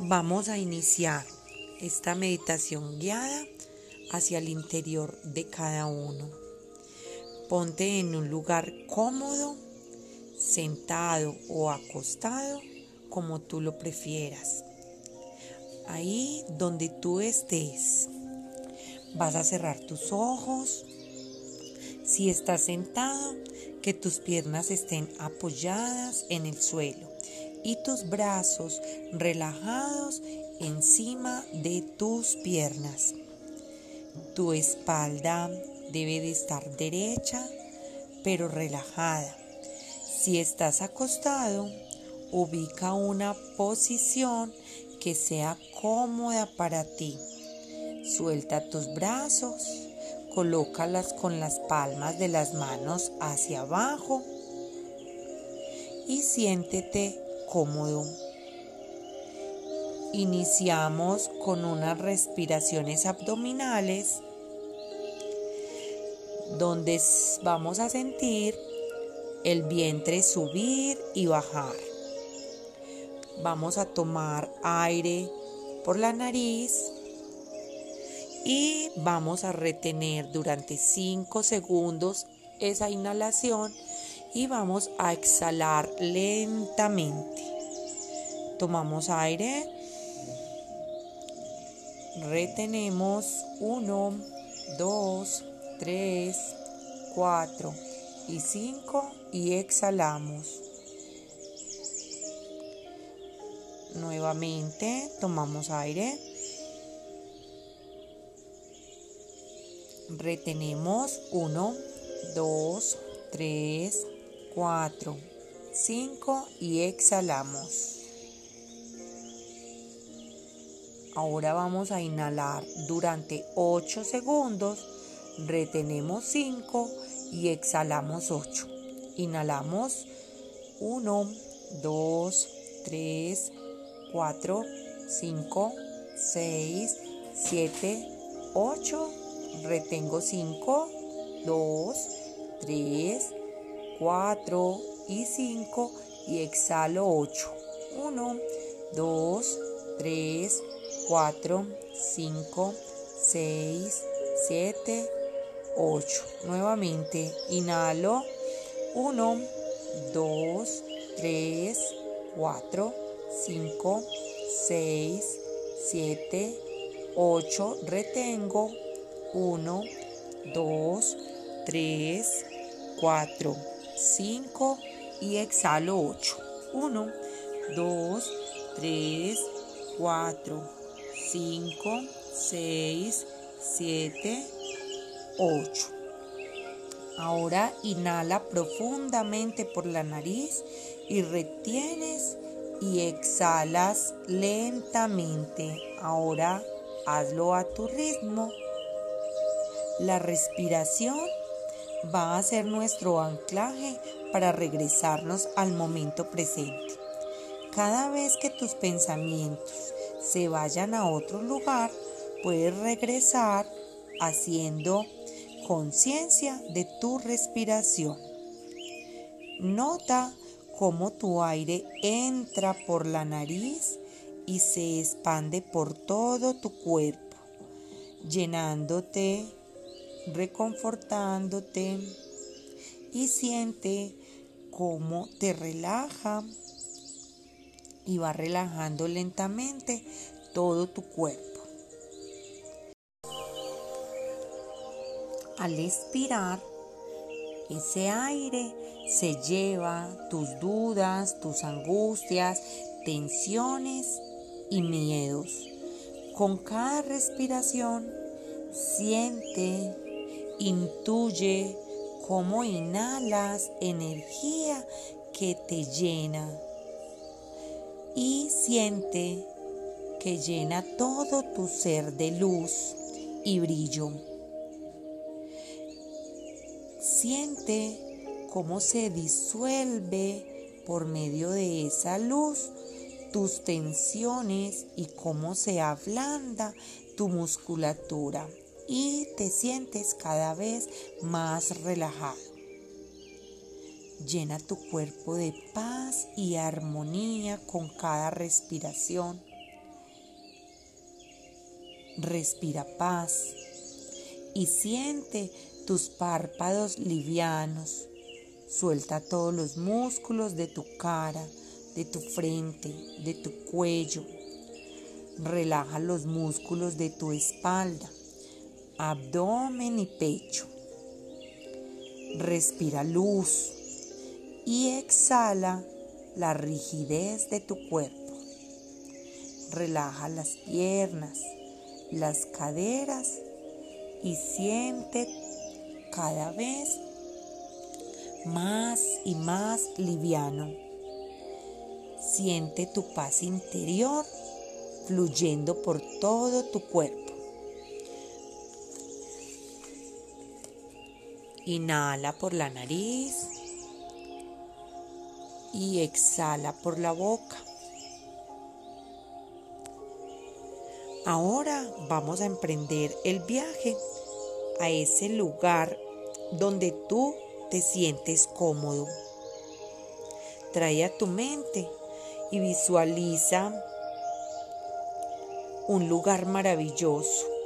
Vamos a iniciar esta meditación guiada hacia el interior de cada uno. Ponte en un lugar cómodo, sentado o acostado, como tú lo prefieras. Ahí donde tú estés, vas a cerrar tus ojos. Si estás sentado, que tus piernas estén apoyadas en el suelo y tus brazos relajados encima de tus piernas. Tu espalda debe de estar derecha pero relajada. Si estás acostado, ubica una posición que sea cómoda para ti. Suelta tus brazos, colócalas con las palmas de las manos hacia abajo y siéntete cómodo. Iniciamos con unas respiraciones abdominales donde vamos a sentir el vientre subir y bajar. Vamos a tomar aire por la nariz y vamos a retener durante 5 segundos esa inhalación y vamos a exhalar lentamente. Tomamos aire retenemos 1, 2, 3, 4 y 5 y exhalamos. Nuevamente tomamos aire. Retenemos 1, 2, 3, 4, 5 y exhalamos. Ahora vamos a inhalar durante 8 segundos, retenemos 5 y exhalamos 8. Inhalamos 1, 2, 3, 4, 5, 6, 7, 8. Retengo 5, 2, 3, 4 y 5 y exhalo 8. 1, 2, 3, 4, 5, 6, 7, 8. Nuevamente, inhalo. 1, 2, 3, 4, 5, 6, 7, 8. Retengo. 1, 2, 3, 4, 5 y exhalo 8. 1, 2, 3, 4, 5, 6, 7, 8. Ahora inhala profundamente por la nariz y retienes y exhalas lentamente. Ahora hazlo a tu ritmo. La respiración va a ser nuestro anclaje para regresarnos al momento presente. Cada vez que tus pensamientos se vayan a otro lugar, puedes regresar haciendo conciencia de tu respiración. Nota cómo tu aire entra por la nariz y se expande por todo tu cuerpo, llenándote, reconfortándote y siente cómo te relaja y va relajando lentamente todo tu cuerpo. Al expirar, ese aire se lleva tus dudas, tus angustias, tensiones y miedos. Con cada respiración, siente, intuye cómo inhalas energía que te llena y siente que llena todo tu ser de luz y brillo. Siente cómo se disuelve por medio de esa luz tus tensiones y cómo se ablanda tu musculatura y te sientes cada vez más relajado. Llena tu cuerpo de paz y armonía con cada respiración. Respira paz y siente tus párpados livianos. Suelta todos los músculos de tu cara, de tu frente, de tu cuello. Relaja los músculos de tu espalda, abdomen y pecho. Respira luz y exhala la rigidez de tu cuerpo. Relaja las piernas, las caderas y siente cada vez más y más liviano. Siente tu paz interior fluyendo por todo tu cuerpo. Inhala por la nariz y exhala por la boca. Ahora vamos a emprender el viaje a ese lugar donde tú te sientes cómodo. Trae a tu mente y visualiza un lugar maravilloso.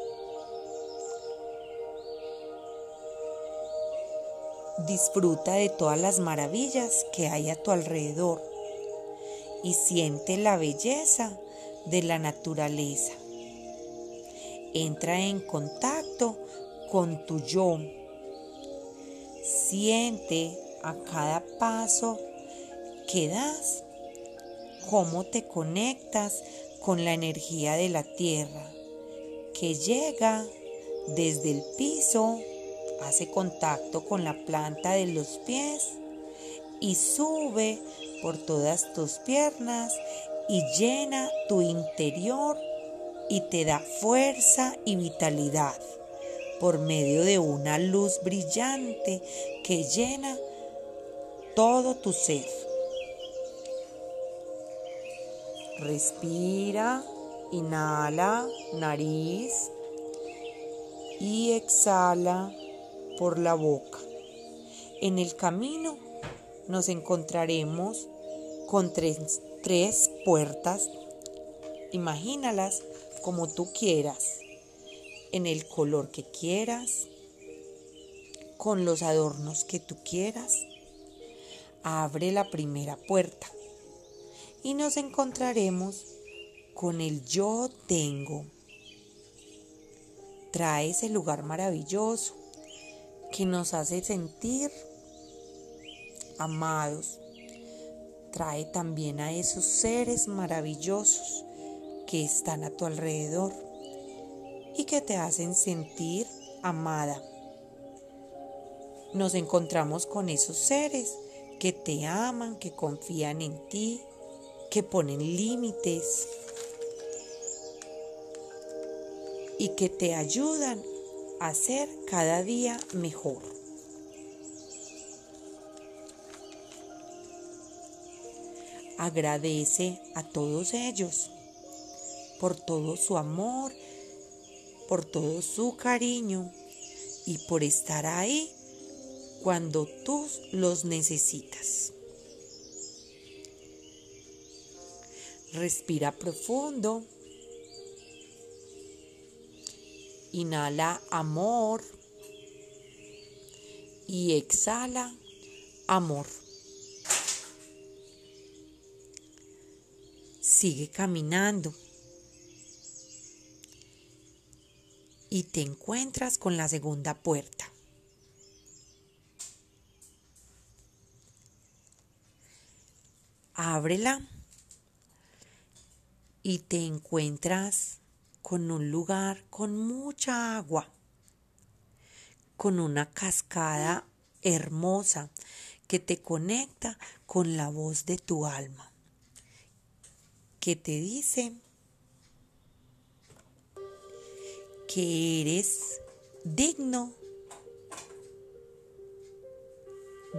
Disfruta de todas las maravillas que hay a tu alrededor y siente la belleza de la naturaleza. Entra en contacto con tu yo. Siente a cada paso que das cómo te conectas con la energía de la tierra que llega desde el piso, hace contacto con la planta de los pies y sube por todas tus piernas y llena tu interior y te da fuerza y vitalidad por medio de una luz brillante que llena todo tu ser. Respira, inhala, nariz y exhala por la boca. En el camino nos encontraremos con tres, tres puertas. Imagínalas como tú quieras, en el color que quieras, con los adornos que tú quieras. Abre la primera puerta y nos encontraremos con el yo tengo. Trae ese lugar maravilloso que nos hace sentir amados. Trae también a esos seres maravillosos que están a tu alrededor y que te hacen sentir amada. Nos encontramos con esos seres que te aman, que confían en ti, que ponen límites y que te ayudan a ser cada día mejor. Agradece a todos ellos por todo su amor, por todo su cariño y por estar ahí cuando tú los necesitas. Respira profundo. Inhala amor y exhala amor. Sigue caminando. y te encuentras con la segunda puerta. Ábrela y te encuentras con un lugar con mucha agua, con una cascada hermosa que te conecta con la voz de tu alma, que te dice que eres digno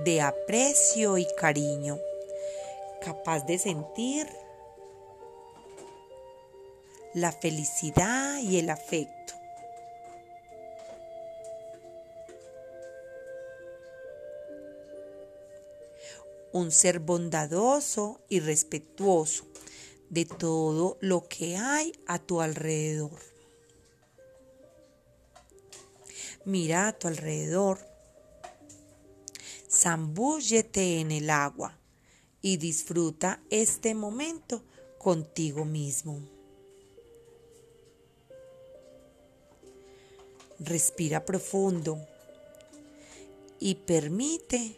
de aprecio y cariño, capaz de sentir la felicidad y el afecto. un ser bondadoso y respetuoso de todo lo que hay a tu alrededor. Mira a tu alrededor. Zambúllete en el agua y disfruta este momento contigo mismo. Respira profundo y permite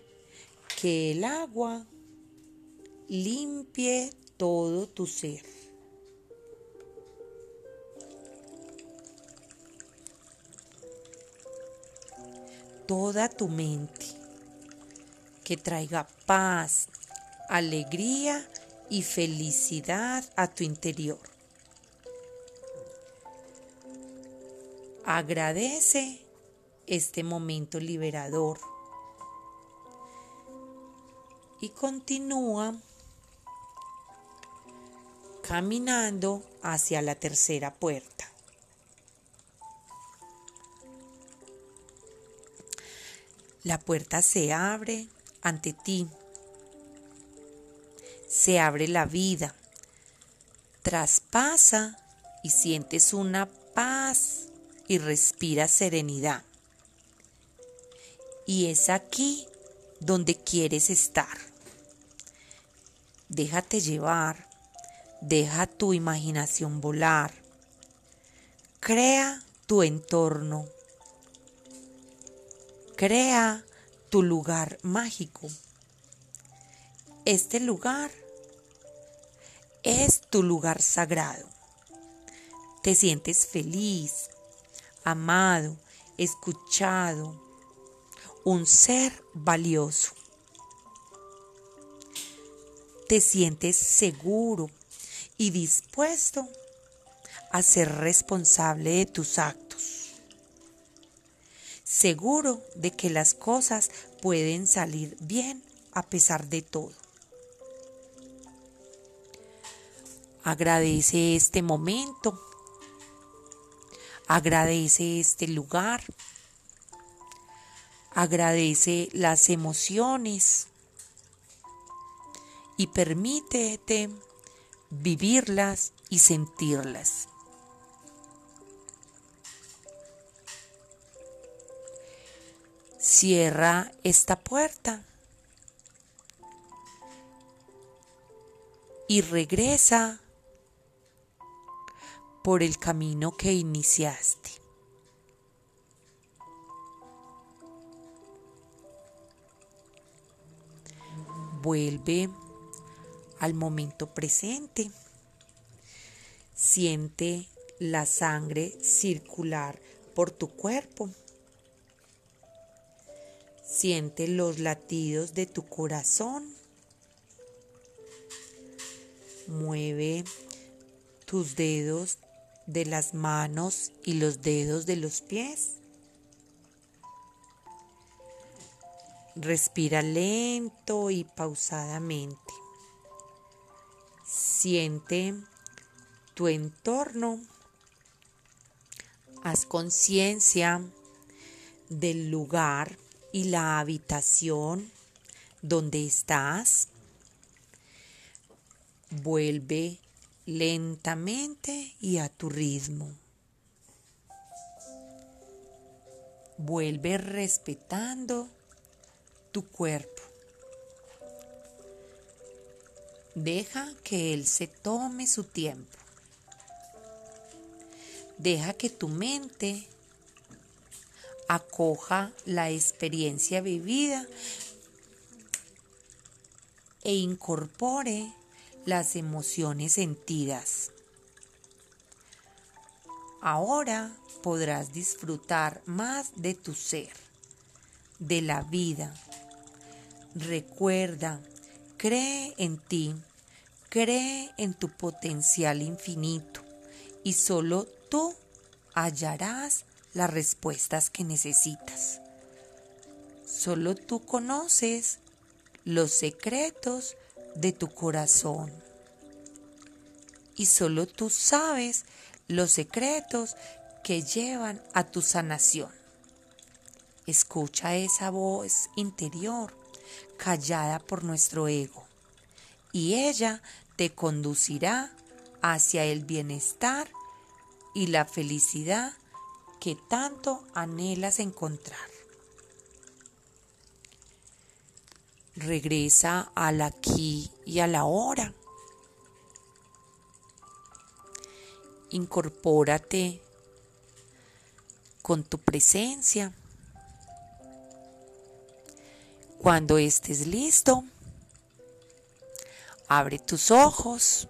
que el agua limpie todo tu ser. Toda tu mente que traiga paz, alegría y felicidad a tu interior. Agradece este momento liberador y continúa caminando hacia la tercera puerta. La puerta se abre ante ti. Se abre la vida. Traspasa y sientes una paz y respiras serenidad. Y es aquí donde quieres estar. Déjate llevar, deja tu imaginación volar, crea tu entorno, crea tu lugar mágico. Este lugar es tu lugar sagrado. Te sientes feliz, amado, escuchado, un ser valioso. Te sientes seguro y dispuesto a ser responsable de tus actos. Seguro de que las cosas pueden salir bien a pesar de todo. Agradece este momento. Agradece este lugar. Agradece las emociones. Y permítete vivirlas y sentirlas. Cierra esta puerta. Y regresa por el camino que iniciaste. Vuelve al momento presente. Siente la sangre circular por tu cuerpo. Siente los latidos de tu corazón. Mueve tus dedos de las manos y los dedos de los pies. Respira lento y pausadamente. Siente tu entorno. Haz conciencia del lugar y la habitación donde estás. Vuelve lentamente y a tu ritmo. Vuelve respetando tu cuerpo. Deja que Él se tome su tiempo. Deja que tu mente acoja la experiencia vivida e incorpore las emociones sentidas. Ahora podrás disfrutar más de tu ser, de la vida, Recuerda, cree en ti, cree en tu potencial infinito y solo tú hallarás las respuestas que necesitas. Solo tú conoces los secretos de tu corazón y solo tú sabes los secretos que llevan a tu sanación. Escucha esa voz interior callada por nuestro ego y ella te conducirá hacia el bienestar y la felicidad que tanto anhelas encontrar. Regresa al aquí y a la hora. Incorpórate con tu presencia. Cuando estés listo, abre tus ojos